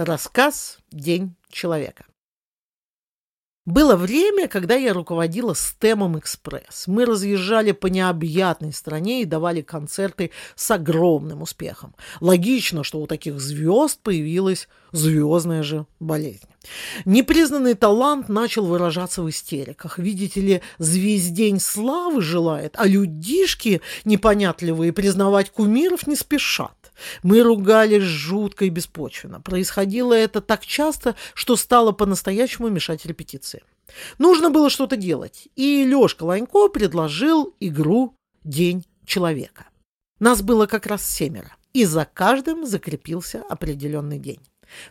Рассказ «День человека». Было время, когда я руководила STEM Экспресс. Мы разъезжали по необъятной стране и давали концерты с огромным успехом. Логично, что у таких звезд появилась звездная же болезнь. Непризнанный талант начал выражаться в истериках. Видите ли, звездень славы желает, а людишки непонятливые признавать кумиров не спешат. Мы ругались жутко и беспочвенно. Происходило это так часто, что стало по-настоящему мешать репетиции. Нужно было что-то делать, и Лёшка Ланько предложил игру «День человека». Нас было как раз семеро, и за каждым закрепился определенный день.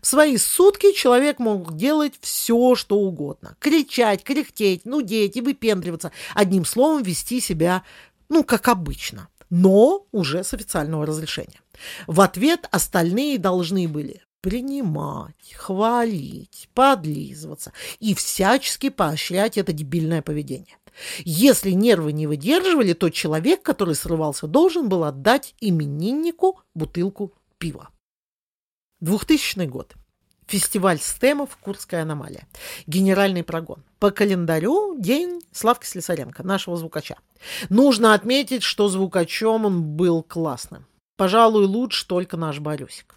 В свои сутки человек мог делать все, что угодно. Кричать, кряхтеть, нудеть и выпендриваться. Одним словом, вести себя, ну, как обычно, но уже с официального разрешения. В ответ остальные должны были принимать, хвалить, подлизываться и всячески поощрять это дебильное поведение. Если нервы не выдерживали, то человек, который срывался, должен был отдать имениннику бутылку пива. 2000 год. Фестиваль стемов «Курская аномалия». Генеральный прогон. По календарю день Славки Слесаренко, нашего звукача. Нужно отметить, что звукачом он был классным. Пожалуй, лучше только наш Борюсик.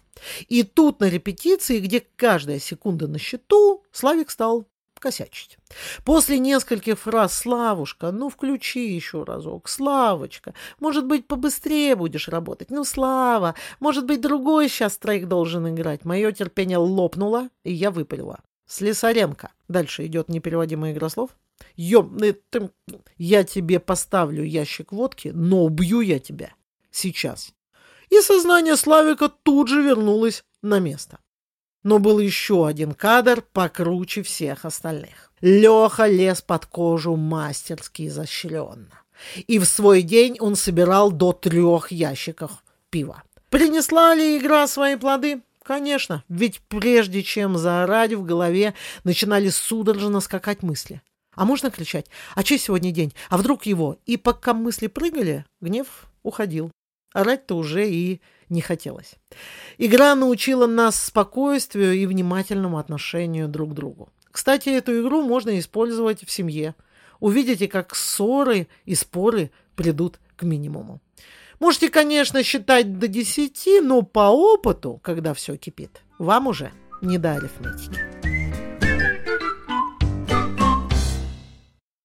И тут на репетиции, где каждая секунда на счету, Славик стал косячить. После нескольких фраз «Славушка, ну включи еще разок, Славочка, может быть, побыстрее будешь работать, ну, Слава, может быть, другой сейчас троих должен играть». Мое терпение лопнуло, и я выпалила. Слесаренко. Дальше идет непереводимый игрослов. Ёбный ты... Я тебе поставлю ящик водки, но убью я тебя. Сейчас. И сознание Славика тут же вернулось на место. Но был еще один кадр покруче всех остальных. Леха лез под кожу мастерски изощренно. И в свой день он собирал до трех ящиков пива. Принесла ли игра свои плоды? Конечно, ведь прежде чем заорать в голове, начинали судорожно скакать мысли. А можно кричать «А че сегодня день? А вдруг его?» И пока мысли прыгали, гнев уходил. Орать-то уже и не хотелось. Игра научила нас спокойствию и внимательному отношению друг к другу. Кстати, эту игру можно использовать в семье. Увидите, как ссоры и споры придут к минимуму. Можете, конечно, считать до десяти, но по опыту, когда все кипит, вам уже не до арифметики.